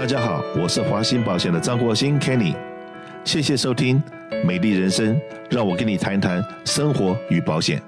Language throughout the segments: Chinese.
大家好，我是华鑫保险的张国兴 Kenny，谢谢收听《美丽人生》，让我跟你谈谈生活与保险。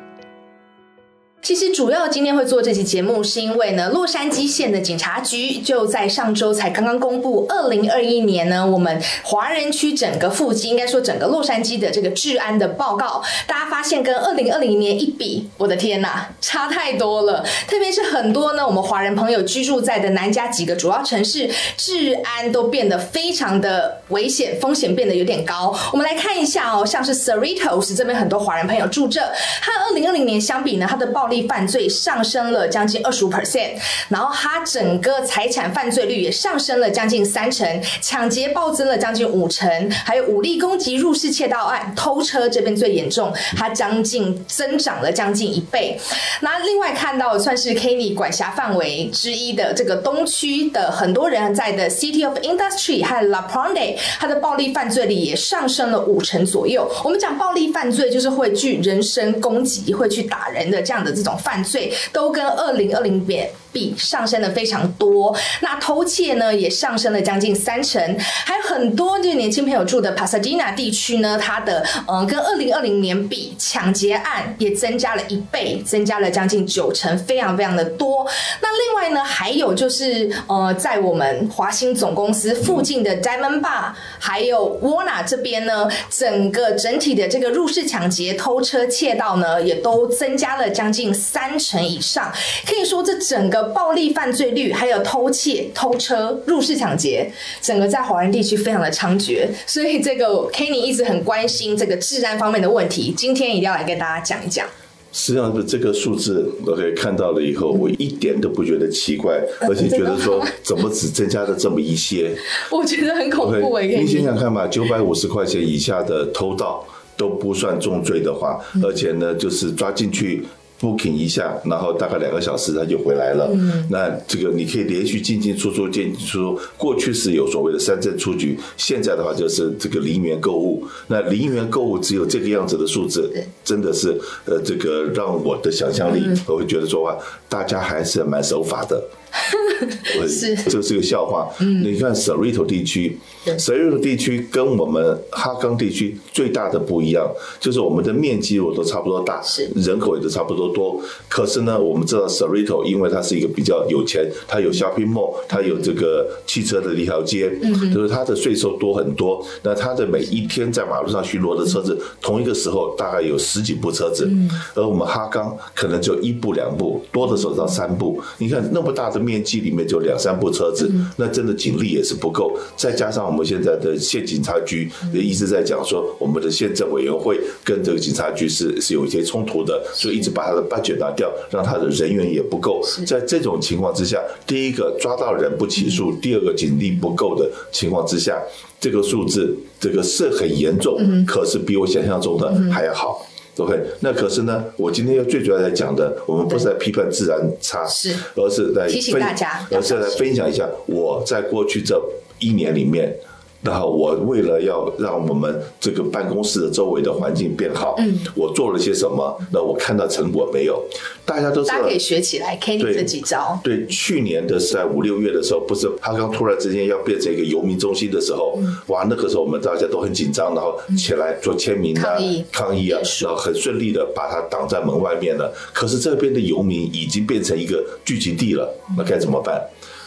其实主要今天会做这期节目，是因为呢，洛杉矶县的警察局就在上周才刚刚公布，二零二一年呢，我们华人区整个附近，应该说整个洛杉矶的这个治安的报告，大家发现跟二零二零年一比，我的天呐，差太多了。特别是很多呢，我们华人朋友居住在的南加几个主要城市，治安都变得非常的危险，风险变得有点高。我们来看一下哦，像是 Cerritos 这边很多华人朋友住这，和二零二零年相比呢，它的暴力犯罪上升了将近二十五 percent，然后它整个财产犯罪率也上升了将近三成，抢劫暴增了将近五成，还有武力攻击、入室窃盗案、偷车这边最严重，它将近增长了将近一倍。那另外看到算是 Kenny 管辖范围之一的这个东区的很多人在的 City of Industry 和 La Pronde，它的暴力犯罪率也上升了五成左右。我们讲暴力犯罪就是会去人身攻击、会去打人的这样的这种犯罪，都跟二零二零年比上升的非常多。那偷窃呢也上升了将近三成，还有很多就是年轻朋友住的 Pasadena 地区呢，它的嗯跟二零二零年比，抢劫案也增加了一倍，增加了将近九成，非常非常的多。那另外呢，还有就是呃，在我们华兴总公司附近的 Diamond Bar，还有 Warna 这边呢，整个整体的这个入室抢劫、偷车窃盗呢，也都增加了将近三成以上。可以说，这整个暴力犯罪率，还有偷窃、偷车、入室抢劫，整个在华人地区非常的猖獗。所以，这个 Kenny 一直很关心这个治安方面的问题，今天一定要来跟大家讲一讲。实际上，这个数字，OK，看到了以后，我一点都不觉得奇怪，而且觉得说，怎么只增加了这么一些？我觉得很恐怖哎！你想想看吧，九百五十块钱以下的偷盗都不算重罪的话，而且呢，就是抓进去。Booking 一下，然后大概两个小时他就回来了。嗯，那这个你可以连续进进出出进进出出。过去是有所谓的三证出局，现在的话就是这个零元购物。那零元购物只有这个样子的数字，真的是呃，这个让我的想象力，我会觉得说话，大家还是蛮守法的。是，这是个笑话。嗯，你看 Cerrito 地区，Cerrito 地区跟我们哈冈地区最大的不一样，就是我们的面积我都差不多大，是人口也都差不多多。可是呢，我们知道 Cerrito 因为它是一个比较有钱，它有 shopping mall，它有这个汽车的一条街，嗯，就是它的税收多很多。那它的每一天在马路上巡逻的车子，同一个时候大概有十几部车子，嗯，而我们哈冈可能就一部两部，多的时候到三部。你看那么大的。面积里面就两三部车子，那真的警力也是不够。再加上我们现在的县警察局也一直在讲说，我们的县政委员会跟这个警察局是是有一些冲突的，所以一直把他的 budget 拿掉，让他的人员也不够。在这种情况之下，第一个抓到人不起诉，第二个警力不够的情况之下，这个数字这个是很严重，可是比我想象中的还要好。OK，那可是呢，我今天要最主要来讲的，我们不是在批判自然差，是，而是来提醒大家，而是来分享一下我在过去这一年里面。然后我为了要让我们这个办公室的周围的环境变好，嗯，我做了些什么？那我看到成果没有？大家都大家可以学起来，Kenny 这几招。对，去年的是在五六月的时候，不是他刚突然之间要变成一个游民中心的时候，哇，那个时候我们大家都很紧张，然后起来做签名啊、抗议啊，然后很顺利的把它挡在门外面了。可是这边的游民已经变成一个聚集地了，那该怎么办？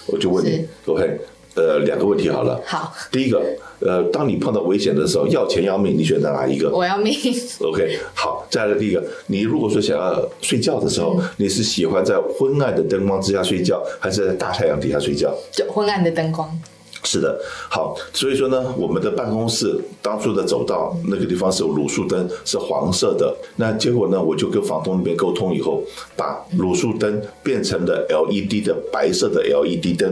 我就问你，OK？呃，两个问题好了。好，第一个，呃，当你碰到危险的时候，要钱要命，你选择哪一个？我要命。OK，好，再来第一个，你如果说想要睡觉的时候，你是喜欢在昏暗的灯光之下睡觉，还是在大太阳底下睡觉？就昏暗的灯光。是的，好，所以说呢，我们的办公室当初的走道那个地方是有卤素灯，是黄色的。那结果呢，我就跟房东那边沟通以后，把卤素灯变成了 LED 的白色的 LED 灯。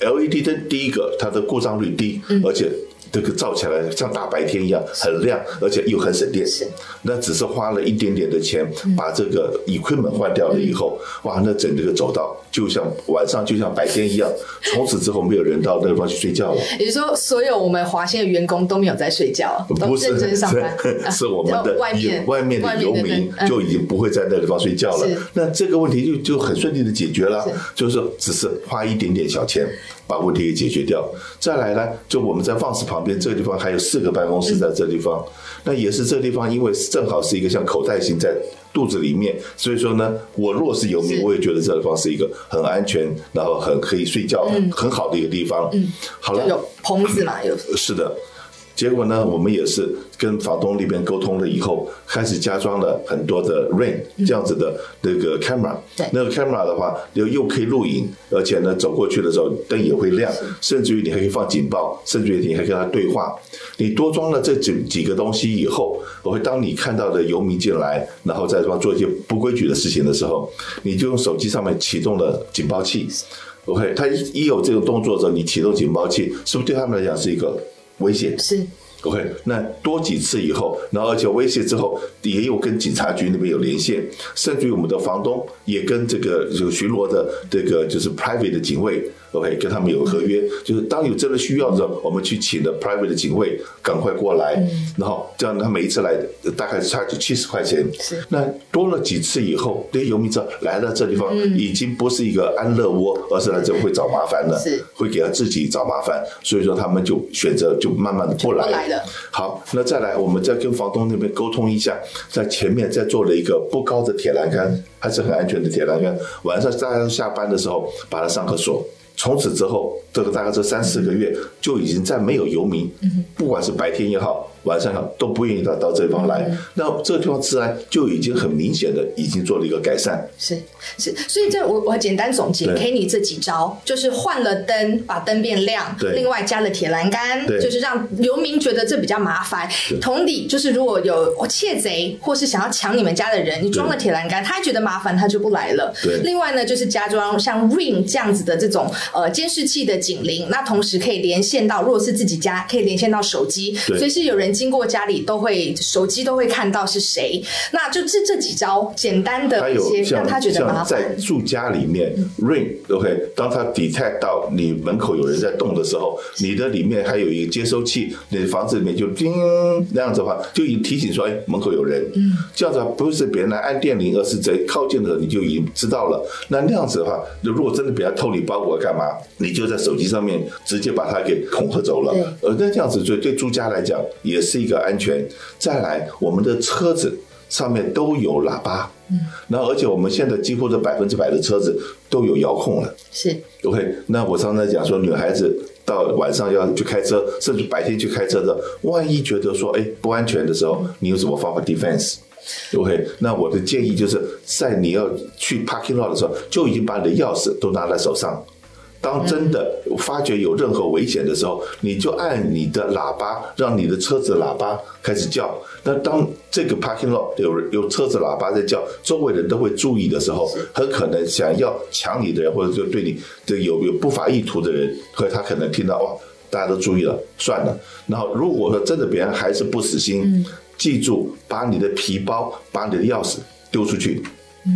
LED 灯第一个它的故障率低，而且这个照起来像大白天一样很亮，而且又很省电。是，那只是花了一点点的钱把这个 equipment 换掉了以后，哇，那整个走道就像晚上就像白天一样。从此之后，没有人到那地方去睡觉了。也就是说，所有我们华兴的员工都没有在睡觉，都不是认真上班。是 是我们的 外面外面的游民嗯就已经不会在那地方睡觉了。那这个问题就就很顺利的解决了是，就是只是花一点点小钱把问题给解决掉。再来呢，就我们在放肆旁边这个地方还有四个办公室在这地方，那也是这地方，因为正好是一个像口袋型在。肚子里面，所以说呢，我若是游民，我也觉得这地方是一个很安全，然后很可以睡觉、很好的一个地方。嗯，好了，有棚子嘛，有是的，结果呢，我们也是跟房东那边沟通了以后，开始加装了很多的 Rain 这样子的那个 camera。对那个 camera 的话，又又可以录影，而且呢，走过去的时候灯也会亮，甚至于你还可以放警报，甚至于你还跟他对话。你多装了这几几个东西以后，我会当你看到的游民进来，然后在这方做一些不规矩的事情的时候，你就用手机上面启动了警报器。OK，他一一有这个动作的时候，你启动警报器，是不是对他们来讲是一个危险？是 OK，那多几次以后，然后而且威胁之后，也有跟警察局那边有连线，甚至于我们的房东也跟这个就巡逻的这个就是 private 的警卫，OK，跟他们有合约，就是当有真的需要的时候，我们去请的 private 的警卫赶快过来，然后这样他每一次来呃大概差就七十块钱，是那多了几次以后，这些游民知道来到这地方已经不是一个安乐窝，而是来这会找麻烦的，是会给他自己找麻烦，所以说他们就选择就慢慢的不来不来了好，那再来，我们再跟房东那边沟通一下，在前面再做了一个不高的铁栏杆，还是很安全的铁栏杆。晚上大家下班的时候把它上个锁。从此之后，这个大概这三四个月就已经再没有游民，不管是白天也好，晚上也好，都不愿意到到这地方来。那这个地方治安就已经很明显的已经做了一个改善。是是，所以这我我简单总结对 Kenny 这几招，就是换了灯，把灯变亮，对另外加了铁栏杆，对就是让游民觉得这比较麻烦。同理，就是如果有窃贼或是想要抢你们家的人，你装了铁栏杆，他觉得麻烦，他就不来了。对另外呢，就是加装像 Ring 这样子的这种呃监视器的警铃，那同时可以连线到，如果是自己家，可以连线到手机，对随时有人经过家里都会手机都会看到是谁。那就这这几招简单的一还有些让他觉得麻像在烦。住家里面 ring，OK，当他 detect 到你门口有人在动的时候，你的里面还有一个接收器，你的房子里面就叮那样子的话，就已经提醒说，哎，门口有人。嗯，这样子不是别人来按电铃，而是在靠近的你就已经知道了。那那样子的话，如果真的别人偷你包裹干嘛，你就在手机上面直接把它给恐吓走了。对呃，那这样子对对住家来讲也是一个安全。再来，我们的车子上面都有喇叭，嗯，然后而且我们现在几乎的百分之百的车子都有遥控了。是 OK，那我常常讲说，女孩子到晚上要去开车，甚至白天去开车的，万一觉得说哎不安全的时候，你有什么方法 defense？OK，那我的建议就是在你要去 parking lot 的时候，就已经把你的钥匙都拿在手上。当真的发觉有任何危险的时候，你就按你的喇叭，让你的车子喇叭开始叫。那当这个 parking lot 有有车子喇叭在叫，周围人都会注意的时候，很可能想要抢你的人，或者就对你这有有不法意图的人，和他可能听到哇，大家都注意了，算了。然后如果说真的别人还是不死心，记住把你的皮包、把你的钥匙丢出去。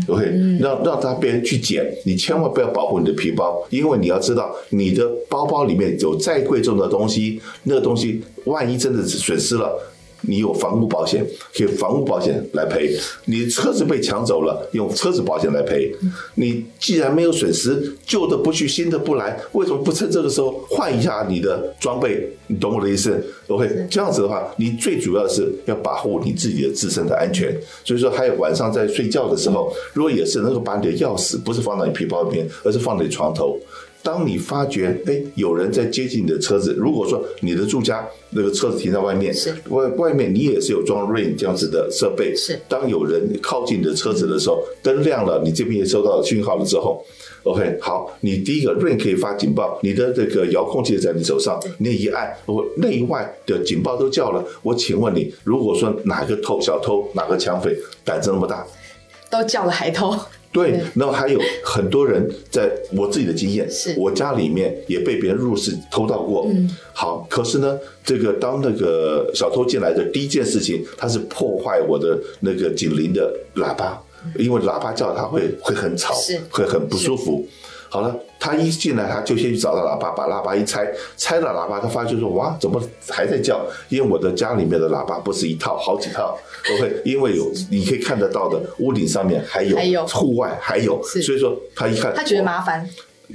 OK，让让他别人去捡，你千万不要保护你的皮包，因为你要知道，你的包包里面有再贵重的东西，那个东西万一真的损失了。你有房屋保险，可以房屋保险来赔；你车子被抢走了，用车子保险来赔。你既然没有损失，旧的不去，新的不来，为什么不趁这个时候换一下你的装备？你懂我的意思？OK，这样子的话，你最主要是要保护你自己的自身的安全。所以说，还有晚上在睡觉的时候，如果也是能够把你的钥匙不是放到你皮包里面，而是放在你床头。当你发觉哎有人在接近你的车子，如果说你的住家那个车子停在外面，是外外面你也是有装 Rain 这样子的设备，是当有人靠近你的车子的时候，灯亮了，你这边也收到了讯号了之后。OK，好，你第一个 Rain 可以发警报，你的这个遥控器在你手上，你一按，我内外的警报都叫了。我请问你，如果说哪个偷小偷、哪个抢匪胆子那么大，都叫了还偷，对对，然后还有很多人在我自己的经验是，我家里面也被别人入室偷盗过。嗯，好，可是呢，这个当那个小偷进来的第一件事情，他是破坏我的那个警铃的喇叭，因为喇叭叫他会会很吵是，会很不舒服。好了，他一进来，他就先去找到喇叭，把喇叭一拆，拆了喇叭，他发现说哇，怎么还在叫？因为我的家里面的喇叭不是一套，好几套。OK，因为有你可以看得到的，屋顶上面还有，还有户外还有，所以说他一看，他觉得麻烦，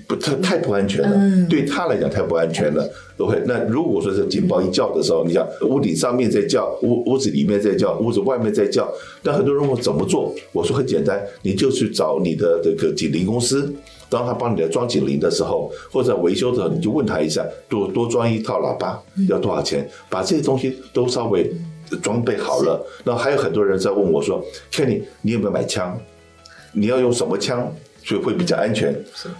不，他太不安全了，嗯对他来讲太不安全了。OK，那如果说是警报一叫的时候，你想屋顶上面在叫，屋屋子里面在叫，屋子外面在叫，那很多人问我怎么做？我说很简单，你就去找你的这个警铃公司，当他帮你来装警铃的时候，或者维修的时候，你就问他一下，多多装一套喇叭要多少钱？把这些东西都稍微装备好了。那还有很多人在问我说，Kenny，你有没有买枪？你要用什么枪，所以会比较安全。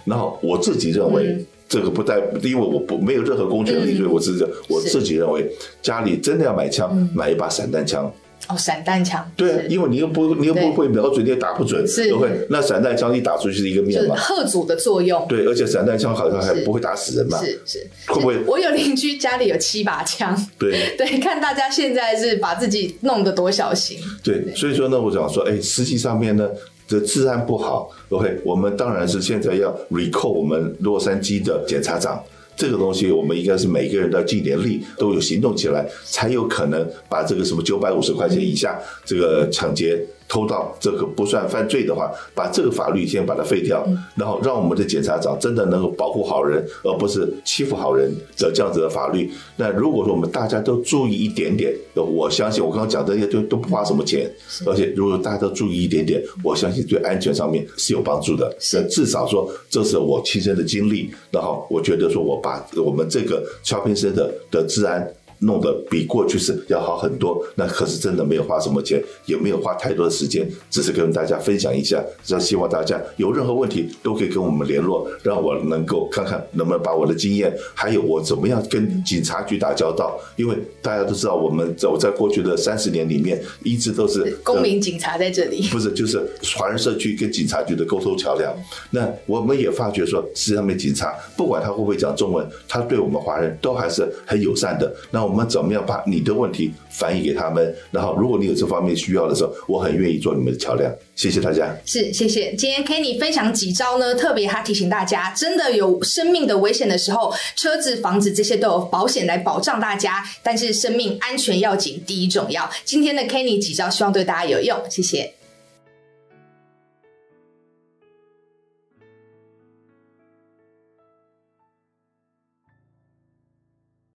然后我自己认为。嗯这个不带，因为我不没有任何公权力，嗯所以我自己我自己认为，家里真的要买枪，买一把散弹枪。哦，散弹枪，对啊，因为你又不你又不会瞄准，你也打不准，是。对不会？那散弹枪一打出去是一个就是面嘛，贺阻的作用，对，而且散弹枪好像还不会打死人嘛，是是。会不会？我有邻居家里有七把枪，对。对，看大家现在是把自己弄得多小心，对，所以说呢，我想说，哎，实际上面呢。这治安不好，OK，我们当然是现在要 recall 我们洛杉矶的检察长，这个东西我们应该是每个人都要尽点力，都有行动起来，才有可能把这个什么九百五十块钱以下这个抢劫、偷盗这个不算犯罪的话，把这个法律先把它废掉，然后让我们的检察长真的能够保护好人，而不是欺负好人的这样子的法律。那如果说我们大家都注意一点点，我相信我刚刚讲的那些都都不花什么钱，而且如果大家都注意一点点，我相信对安全上面是有帮助的。是至少说这是我亲身的经历，然后我觉得说我把我们这个 shopping center 的治安。弄得比过去是要好很多，那可是真的没有花什么钱，也没有花太多的时间，只是跟大家分享一下。这希望大家有任何问题都可以跟我们联络，让我能够看看能不能把我的经验，还有我怎么样跟警察局打交道。因为大家都知道，我们在我在过去的三十年里面，一直都是公民警察在这里，不是，就是华人社区跟警察局的沟通桥梁。那我们也发觉说，实际上面警察不管他会不会讲中文，他对我们华人都还是很友善的。那我我们怎么样把你的问题反映给他们？然后，如果你有这方面需要的时候，我很愿意做你们的桥梁。谢谢大家。是，谢谢。今天 Kenny 分享几招呢？特别他提醒大家，真的有生命的危险的时候，车子、房子这些都有保险来保障大家，但是生命安全要紧，第一重要。今天的 Kenny 几招，希望对大家有用，谢谢。